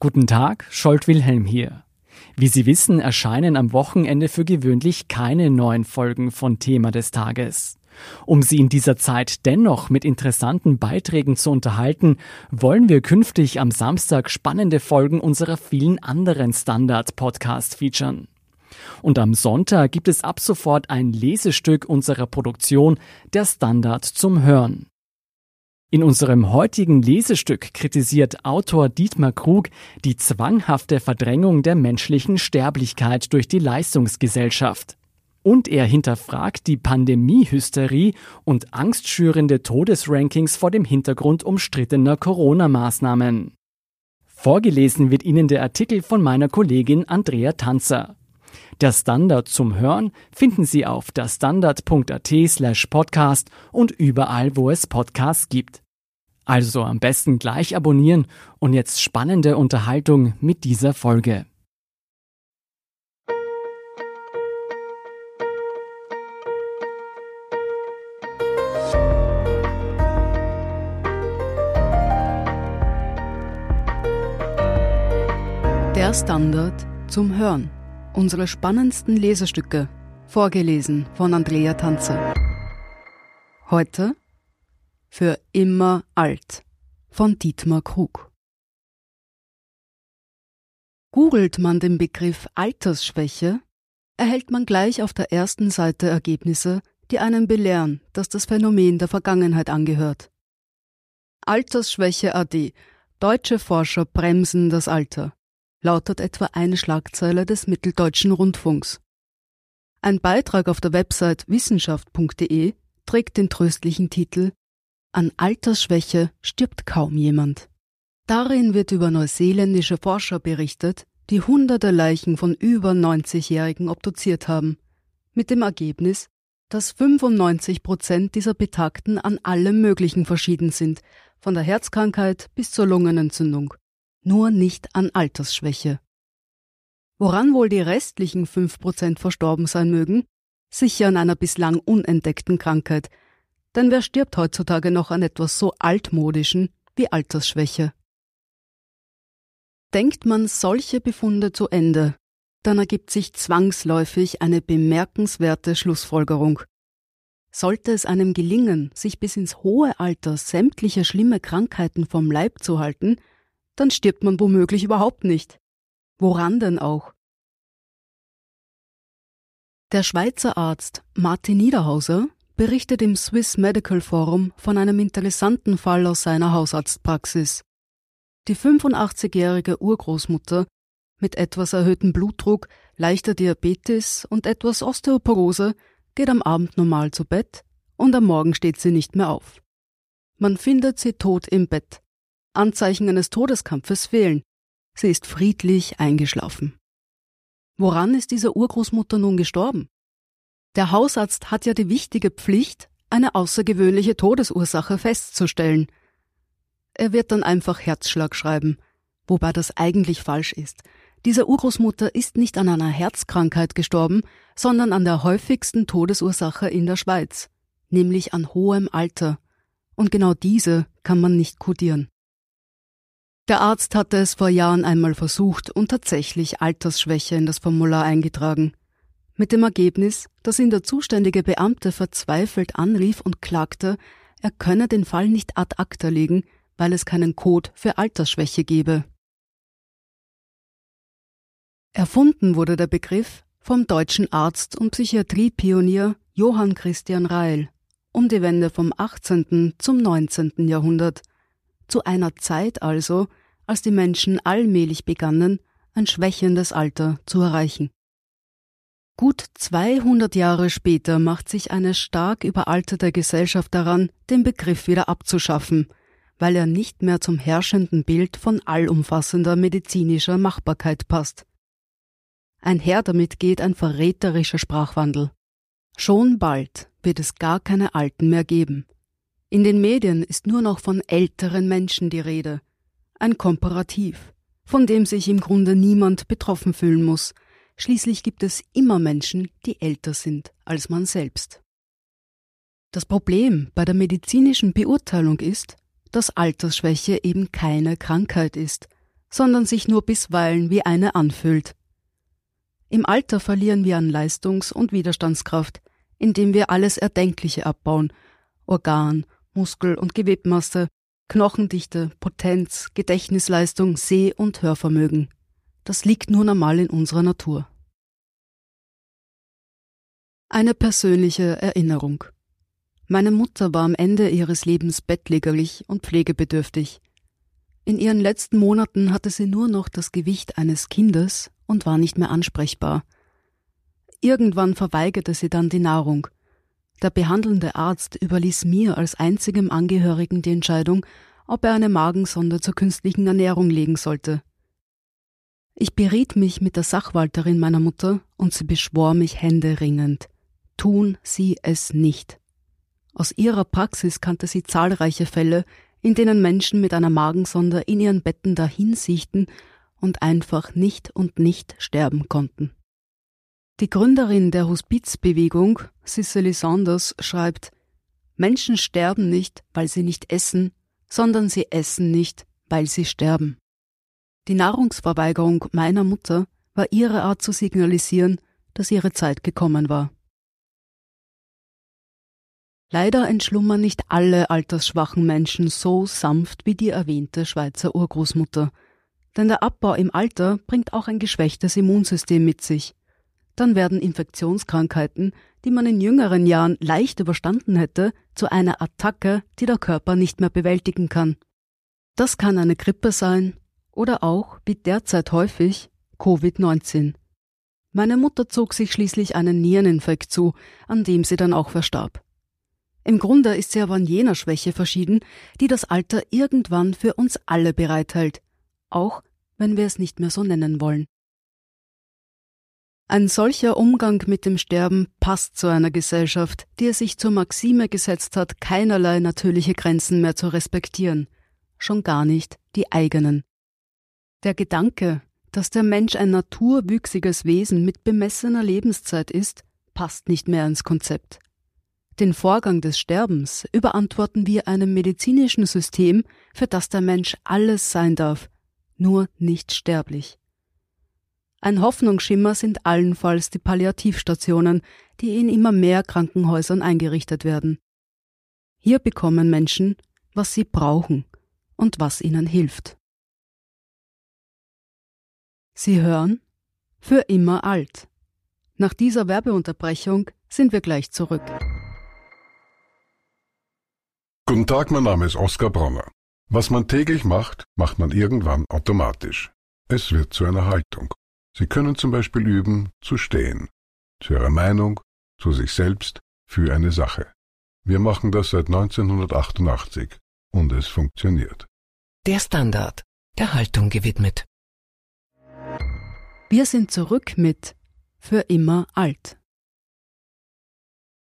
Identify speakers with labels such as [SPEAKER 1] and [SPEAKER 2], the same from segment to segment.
[SPEAKER 1] Guten Tag, Scholt Wilhelm hier. Wie Sie wissen, erscheinen am Wochenende für gewöhnlich keine neuen Folgen von Thema des Tages. Um Sie in dieser Zeit dennoch mit interessanten Beiträgen zu unterhalten, wollen wir künftig am Samstag spannende Folgen unserer vielen anderen Standard-Podcasts featuren. Und am Sonntag gibt es ab sofort ein Lesestück unserer Produktion, der Standard zum Hören. In unserem heutigen Lesestück kritisiert Autor Dietmar Krug die zwanghafte Verdrängung der menschlichen Sterblichkeit durch die Leistungsgesellschaft. Und er hinterfragt die Pandemiehysterie und angstschürende Todesrankings vor dem Hintergrund umstrittener Corona-Maßnahmen. Vorgelesen wird Ihnen der Artikel von meiner Kollegin Andrea Tanzer. Der Standard zum Hören finden Sie auf derstandard.at slash podcast und überall, wo es Podcasts gibt. Also am besten gleich abonnieren und jetzt spannende Unterhaltung mit dieser Folge.
[SPEAKER 2] Der Standard zum Hören. Unsere spannendsten Lesestücke. Vorgelesen von Andrea Tanzer. Heute für immer alt von Dietmar Krug. Googelt man den Begriff Altersschwäche, erhält man gleich auf der ersten Seite Ergebnisse, die einen belehren, dass das Phänomen der Vergangenheit angehört. Altersschwäche AD. Deutsche Forscher bremsen das Alter lautet etwa eine Schlagzeile des Mitteldeutschen Rundfunks. Ein Beitrag auf der Website wissenschaft.de trägt den tröstlichen Titel An Altersschwäche stirbt kaum jemand. Darin wird über neuseeländische Forscher berichtet, die hunderte Leichen von über 90-Jährigen obduziert haben, mit dem Ergebnis, dass 95 Prozent dieser Betagten an allem Möglichen verschieden sind, von der Herzkrankheit bis zur Lungenentzündung nur nicht an Altersschwäche. Woran wohl die restlichen fünf Prozent verstorben sein mögen? Sicher an einer bislang unentdeckten Krankheit. Denn wer stirbt heutzutage noch an etwas so altmodischen wie Altersschwäche? Denkt man solche Befunde zu Ende, dann ergibt sich zwangsläufig eine bemerkenswerte Schlussfolgerung. Sollte es einem gelingen, sich bis ins hohe Alter sämtliche schlimme Krankheiten vom Leib zu halten, dann stirbt man womöglich überhaupt nicht. Woran denn auch? Der Schweizer Arzt Martin Niederhauser berichtet im Swiss Medical Forum von einem interessanten Fall aus seiner Hausarztpraxis. Die 85-jährige Urgroßmutter mit etwas erhöhtem Blutdruck, leichter Diabetes und etwas Osteoporose geht am Abend normal zu Bett und am Morgen steht sie nicht mehr auf. Man findet sie tot im Bett. Anzeichen eines Todeskampfes fehlen. Sie ist friedlich eingeschlafen. Woran ist diese Urgroßmutter nun gestorben? Der Hausarzt hat ja die wichtige Pflicht, eine außergewöhnliche Todesursache festzustellen. Er wird dann einfach Herzschlag schreiben, wobei das eigentlich falsch ist. Diese Urgroßmutter ist nicht an einer Herzkrankheit gestorben, sondern an der häufigsten Todesursache in der Schweiz, nämlich an hohem Alter. Und genau diese kann man nicht kodieren. Der Arzt hatte es vor Jahren einmal versucht und tatsächlich Altersschwäche in das Formular eingetragen. Mit dem Ergebnis, dass ihn der zuständige Beamte verzweifelt anrief und klagte, er könne den Fall nicht ad acta legen, weil es keinen Code für Altersschwäche gebe. Erfunden wurde der Begriff vom deutschen Arzt und Psychiatriepionier Johann Christian Reil um die Wende vom 18. zum 19. Jahrhundert zu einer Zeit also, als die Menschen allmählich begannen, ein schwächendes Alter zu erreichen. Gut 200 Jahre später macht sich eine stark überalterte Gesellschaft daran, den Begriff wieder abzuschaffen, weil er nicht mehr zum herrschenden Bild von allumfassender medizinischer Machbarkeit passt. Einher damit geht ein verräterischer Sprachwandel. Schon bald wird es gar keine Alten mehr geben. In den Medien ist nur noch von älteren Menschen die Rede. Ein Komparativ, von dem sich im Grunde niemand betroffen fühlen muss. Schließlich gibt es immer Menschen, die älter sind als man selbst. Das Problem bei der medizinischen Beurteilung ist, dass Altersschwäche eben keine Krankheit ist, sondern sich nur bisweilen wie eine anfühlt. Im Alter verlieren wir an Leistungs- und Widerstandskraft, indem wir alles Erdenkliche abbauen, Organ, Muskel- und Gewebmasse, Knochendichte, Potenz, Gedächtnisleistung, Seh- und Hörvermögen. Das liegt nur normal in unserer Natur. Eine persönliche Erinnerung. Meine Mutter war am Ende ihres Lebens bettlägerlich und pflegebedürftig. In ihren letzten Monaten hatte sie nur noch das Gewicht eines Kindes und war nicht mehr ansprechbar. Irgendwann verweigerte sie dann die Nahrung. Der behandelnde Arzt überließ mir als einzigem Angehörigen die Entscheidung, ob er eine Magensonde zur künstlichen Ernährung legen sollte. Ich beriet mich mit der Sachwalterin meiner Mutter und sie beschwor mich händeringend. Tun Sie es nicht. Aus ihrer Praxis kannte sie zahlreiche Fälle, in denen Menschen mit einer Magensonde in ihren Betten dahinsiechten und einfach nicht und nicht sterben konnten. Die Gründerin der Hospizbewegung, Cicely Saunders, schreibt, Menschen sterben nicht, weil sie nicht essen, sondern sie essen nicht, weil sie sterben. Die Nahrungsverweigerung meiner Mutter war ihre Art zu signalisieren, dass ihre Zeit gekommen war. Leider entschlummern nicht alle altersschwachen Menschen so sanft wie die erwähnte Schweizer Urgroßmutter. Denn der Abbau im Alter bringt auch ein geschwächtes Immunsystem mit sich. Dann werden Infektionskrankheiten, die man in jüngeren Jahren leicht überstanden hätte, zu einer Attacke, die der Körper nicht mehr bewältigen kann. Das kann eine Grippe sein oder auch, wie derzeit häufig, Covid-19. Meine Mutter zog sich schließlich einen Niereninfekt zu, an dem sie dann auch verstarb. Im Grunde ist sie aber an jener Schwäche verschieden, die das Alter irgendwann für uns alle bereithält, auch wenn wir es nicht mehr so nennen wollen. Ein solcher Umgang mit dem Sterben passt zu einer Gesellschaft, die es sich zur Maxime gesetzt hat, keinerlei natürliche Grenzen mehr zu respektieren, schon gar nicht die eigenen. Der Gedanke, dass der Mensch ein naturwüchsiges Wesen mit bemessener Lebenszeit ist, passt nicht mehr ins Konzept. Den Vorgang des Sterbens überantworten wir einem medizinischen System, für das der Mensch alles sein darf, nur nicht sterblich. Ein Hoffnungsschimmer sind allenfalls die Palliativstationen, die in immer mehr Krankenhäusern eingerichtet werden. Hier bekommen Menschen, was sie brauchen und was ihnen hilft. Sie hören für immer alt. Nach dieser Werbeunterbrechung sind wir gleich zurück.
[SPEAKER 3] Guten Tag, mein Name ist Oskar Bronner. Was man täglich macht, macht man irgendwann automatisch. Es wird zu einer Haltung. Sie können zum Beispiel üben, zu stehen. Zu Ihrer Meinung, zu sich selbst, für eine Sache. Wir machen das seit 1988 und es funktioniert.
[SPEAKER 4] Der Standard, der Haltung gewidmet.
[SPEAKER 2] Wir sind zurück mit Für immer alt.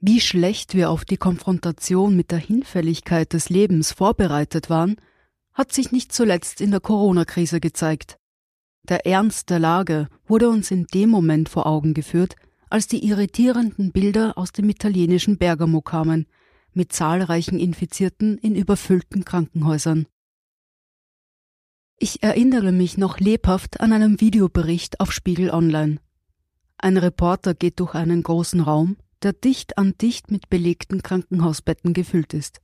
[SPEAKER 2] Wie schlecht wir auf die Konfrontation mit der Hinfälligkeit des Lebens vorbereitet waren, hat sich nicht zuletzt in der Corona-Krise gezeigt. Der Ernst der Lage wurde uns in dem Moment vor Augen geführt, als die irritierenden Bilder aus dem italienischen Bergamo kamen, mit zahlreichen Infizierten in überfüllten Krankenhäusern. Ich erinnere mich noch lebhaft an einen Videobericht auf Spiegel Online. Ein Reporter geht durch einen großen Raum, der dicht an dicht mit belegten Krankenhausbetten gefüllt ist.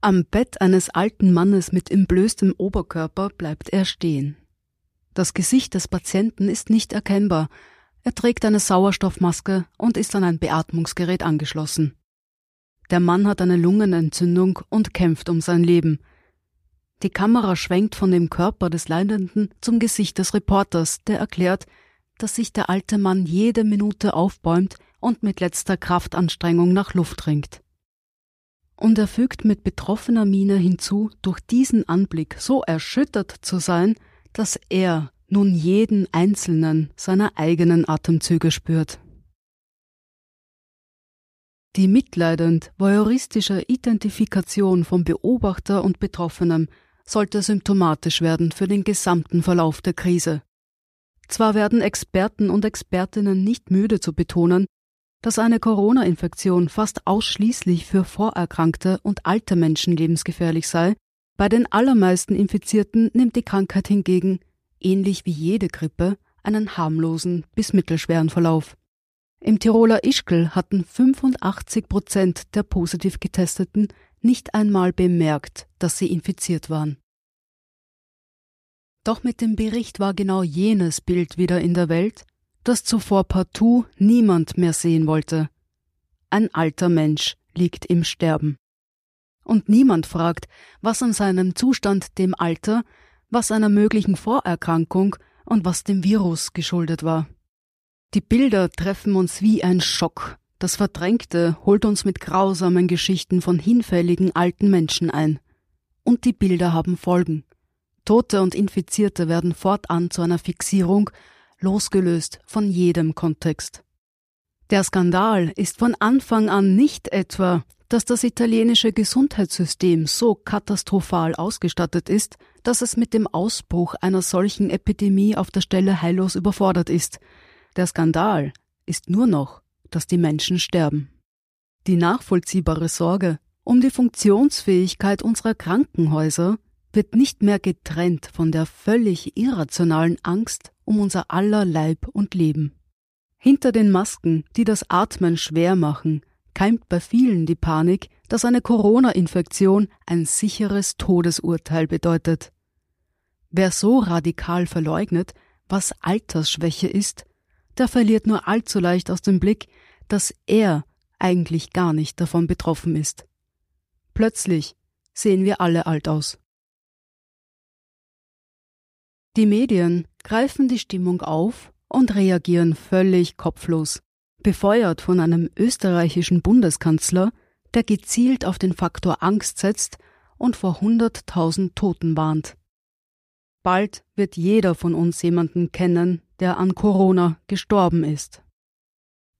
[SPEAKER 2] Am Bett eines alten Mannes mit entblößtem Oberkörper bleibt er stehen. Das Gesicht des Patienten ist nicht erkennbar. Er trägt eine Sauerstoffmaske und ist an ein Beatmungsgerät angeschlossen. Der Mann hat eine Lungenentzündung und kämpft um sein Leben. Die Kamera schwenkt von dem Körper des Leidenden zum Gesicht des Reporters, der erklärt, dass sich der alte Mann jede Minute aufbäumt und mit letzter Kraftanstrengung nach Luft ringt. Und er fügt mit betroffener Miene hinzu, durch diesen Anblick so erschüttert zu sein, dass er nun jeden einzelnen seiner eigenen Atemzüge spürt. Die mitleidend voyeuristische Identifikation von Beobachter und Betroffenem sollte symptomatisch werden für den gesamten Verlauf der Krise. Zwar werden Experten und Expertinnen nicht müde zu betonen, dass eine Corona-Infektion fast ausschließlich für vorerkrankte und alte Menschen lebensgefährlich sei, Bei den allermeisten Infizierten nimmt die Krankheit hingegen, ähnlich wie jede Grippe, einen harmlosen bis mittelschweren Verlauf. Im Tiroler Ischgl hatten 85 Prozent der positiv Getesteten nicht einmal bemerkt, dass sie infiziert waren. Doch mit dem Bericht war genau jenes Bild wieder in der Welt, das zuvor partout niemand mehr sehen wollte. Ein alter Mensch liegt im Sterben. Und niemand fragt, was an seinem Zustand dem Alter, was einer möglichen Vorerkrankung und was dem Virus geschuldet war. Die Bilder treffen uns wie ein Schock. Das Verdrängte holt uns mit grausamen Geschichten von hinfälligen alten Menschen ein. Und die Bilder haben Folgen. Tote und Infizierte werden fortan zu einer Fixierung, losgelöst von jedem Kontext. Der Skandal ist von Anfang an nicht etwa, dass das italienische Gesundheitssystem so katastrophal ausgestattet ist, dass es mit dem Ausbruch einer solchen Epidemie auf der Stelle heillos überfordert ist. Der Skandal ist nur noch, dass die Menschen sterben. Die nachvollziehbare Sorge um die Funktionsfähigkeit unserer Krankenhäuser wird nicht mehr getrennt von der völlig irrationalen Angst um unser aller Leib und Leben. Hinter den Masken, die das Atmen schwer machen, keimt bei vielen die Panik, dass eine Corona-Infektion ein sicheres Todesurteil bedeutet. Wer so radikal verleugnet, was Altersschwäche ist, der verliert nur allzu leicht aus dem Blick, dass er eigentlich gar nicht davon betroffen ist. Plötzlich sehen wir alle alt aus. Die Medien greifen die Stimmung auf und reagieren völlig kopflos, befeuert von einem österreichischen Bundeskanzler, der gezielt auf den Faktor Angst setzt und vor hunderttausend Toten warnt. Bald wird jeder von uns jemanden kennen, der an Corona gestorben ist.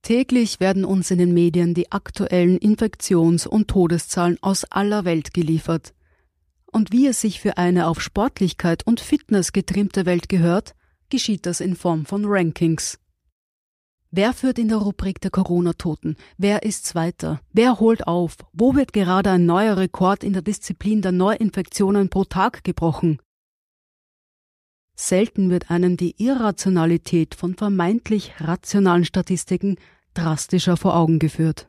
[SPEAKER 2] Täglich werden uns in den Medien die aktuellen Infektions- und Todeszahlen aus aller Welt geliefert, und wie es sich für eine auf Sportlichkeit und Fitness getrimmte Welt gehört, geschieht das in Form von Rankings. Wer führt in der Rubrik der Corona-Toten? Wer ist Zweiter? Wer holt auf? Wo wird gerade ein neuer Rekord in der Disziplin der Neuinfektionen pro Tag gebrochen? Selten wird einem die Irrationalität von vermeintlich rationalen Statistiken drastischer vor Augen geführt.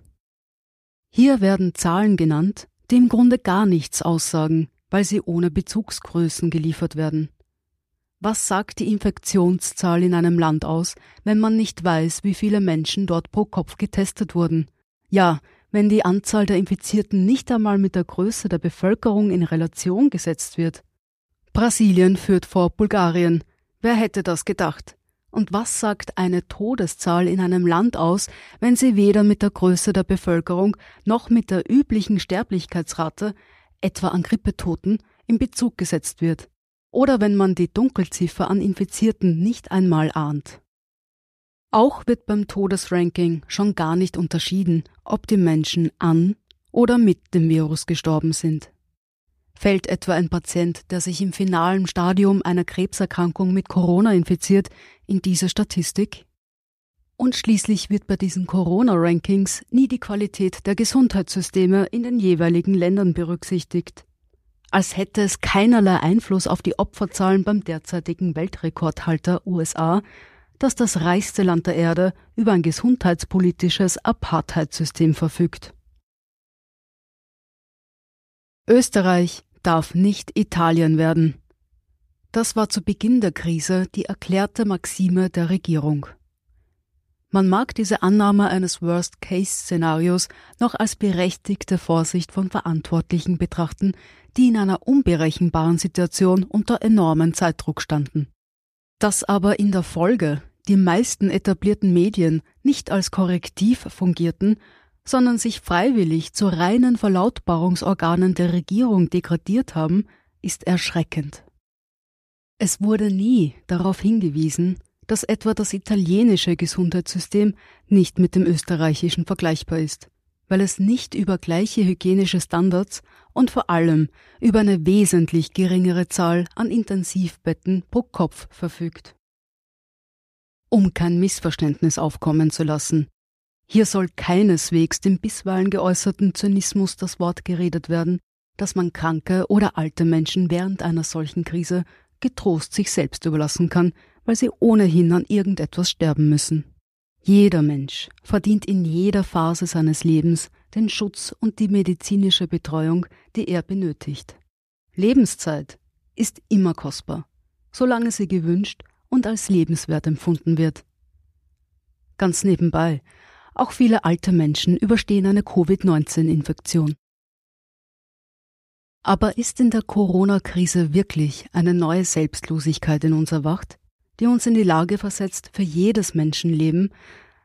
[SPEAKER 2] Hier werden Zahlen genannt, die im Grunde gar nichts aussagen, weil sie ohne Bezugsgrößen geliefert werden. Was sagt die Infektionszahl in einem Land aus, wenn man nicht weiß, wie viele Menschen dort pro Kopf getestet wurden? Ja, wenn die Anzahl der Infizierten nicht einmal mit der Größe der Bevölkerung in Relation gesetzt wird. Brasilien führt vor Bulgarien. Wer hätte das gedacht? Und was sagt eine Todeszahl in einem Land aus, wenn sie weder mit der Größe der Bevölkerung noch mit der üblichen Sterblichkeitsrate etwa an Grippetoten, in Bezug gesetzt wird, oder wenn man die Dunkelziffer an Infizierten nicht einmal ahnt. Auch wird beim Todesranking schon gar nicht unterschieden, ob die Menschen an oder mit dem Virus gestorben sind. Fällt etwa ein Patient, der sich im finalen Stadium einer Krebserkrankung mit Corona infiziert, in diese Statistik? Und schließlich wird bei diesen Corona-Rankings nie die Qualität der Gesundheitssysteme in den jeweiligen Ländern berücksichtigt. Als hätte es keinerlei Einfluss auf die Opferzahlen beim derzeitigen Weltrekordhalter USA, dass das reichste Land der Erde über ein gesundheitspolitisches Apartheidssystem verfügt. Österreich darf nicht Italien werden. Das war zu Beginn der Krise die erklärte Maxime der Regierung. Man mag diese Annahme eines Worst-Case-Szenarios noch als berechtigte Vorsicht von Verantwortlichen betrachten, die in einer unberechenbaren Situation unter enormen Zeitdruck standen. Dass aber in der Folge die meisten etablierten Medien nicht als Korrektiv fungierten, sondern sich freiwillig zu reinen Verlautbarungsorganen der Regierung degradiert haben, ist erschreckend. Es wurde nie darauf hingewiesen, dass etwa das italienische Gesundheitssystem nicht mit dem österreichischen vergleichbar ist, weil es nicht über gleiche hygienische Standards und vor allem über eine wesentlich geringere Zahl an Intensivbetten pro Kopf verfügt. Um kein Missverständnis aufkommen zu lassen, hier soll keineswegs dem bisweilen geäußerten Zynismus das Wort geredet werden, dass man kranke oder alte Menschen während einer solchen Krise getrost sich selbst überlassen kann, weil sie ohnehin an irgendetwas sterben müssen. Jeder Mensch verdient in jeder Phase seines Lebens den Schutz und die medizinische Betreuung, die er benötigt. Lebenszeit ist immer kostbar, solange sie gewünscht und als lebenswert empfunden wird. Ganz nebenbei, auch viele alte Menschen überstehen eine Covid-19-Infektion. Aber ist in der Corona-Krise wirklich eine neue Selbstlosigkeit in uns erwacht, die uns in die Lage versetzt, für jedes Menschenleben,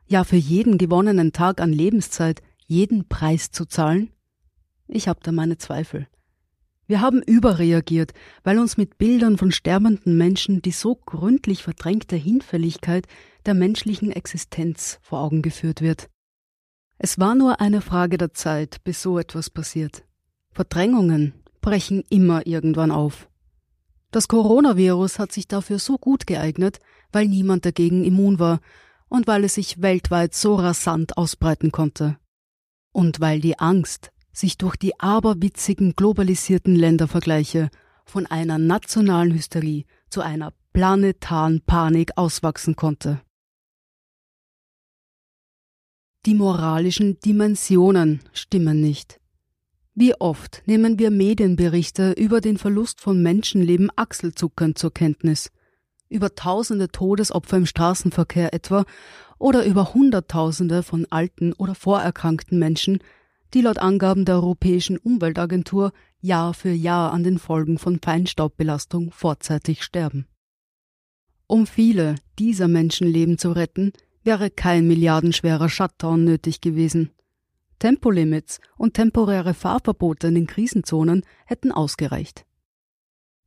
[SPEAKER 2] ja für jeden gewonnenen Tag an Lebenszeit, jeden Preis zu zahlen? Ich habe da meine Zweifel. Wir haben überreagiert, weil uns mit Bildern von sterbenden Menschen die so gründlich verdrängte Hinfälligkeit der menschlichen Existenz vor Augen geführt wird. Es war nur eine Frage der Zeit, bis so etwas passiert. Verdrängungen brechen immer irgendwann auf. Das Coronavirus hat sich dafür so gut geeignet, weil niemand dagegen immun war und weil es sich weltweit so rasant ausbreiten konnte. Und weil die Angst, sich durch die aberwitzigen globalisierten Ländervergleiche von einer nationalen Hysterie zu einer planetaren Panik auswachsen konnte. Die moralischen Dimensionen stimmen nicht. Wie oft nehmen wir Medienberichte über den Verlust von Menschenleben achselzuckend zur Kenntnis, über tausende Todesopfer im Straßenverkehr etwa oder über Hunderttausende von alten oder vorerkrankten Menschen, die laut Angaben der Europäischen Umweltagentur Jahr für Jahr an den Folgen von Feinstaubbelastung vorzeitig sterben. Um viele dieser Menschenleben zu retten, wäre kein milliardenschwerer Shutdown nötig gewesen. Tempolimits und temporäre Fahrverbote in den Krisenzonen hätten ausgereicht.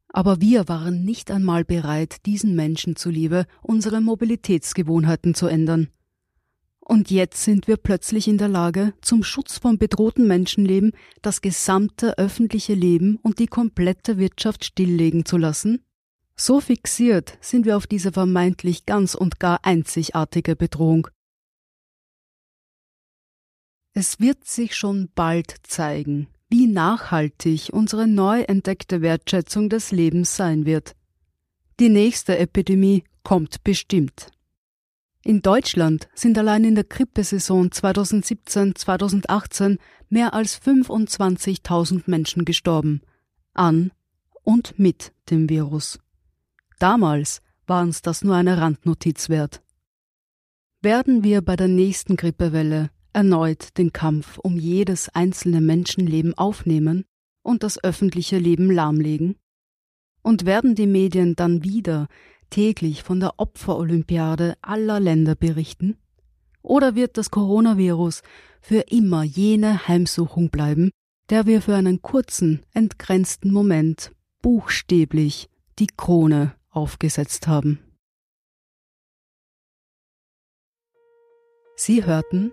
[SPEAKER 2] Aber wir waren nicht einmal bereit, diesen Menschen zuliebe unsere Mobilitätsgewohnheiten zu ändern. Und jetzt sind wir plötzlich in der Lage, zum Schutz von bedrohten Menschenleben das gesamte öffentliche Leben und die komplette Wirtschaft stilllegen zu lassen? So fixiert sind wir auf diese vermeintlich ganz und gar einzigartige Bedrohung. Es wird sich schon bald zeigen, wie nachhaltig unsere neu entdeckte Wertschätzung des Lebens sein wird. Die nächste Epidemie kommt bestimmt. In Deutschland sind allein in der Grippesaison 2017-2018 mehr als 25.000 Menschen gestorben, an und mit dem Virus. Damals war uns das nur eine Randnotiz wert. Werden wir bei der nächsten Grippewelle erneut den Kampf um jedes einzelne Menschenleben aufnehmen und das öffentliche Leben lahmlegen? Und werden die Medien dann wieder täglich von der Opferolympiade aller Länder berichten? Oder wird das Coronavirus für immer jene Heimsuchung bleiben, der wir für einen kurzen, entgrenzten Moment buchstäblich die Krone aufgesetzt haben? Sie hörten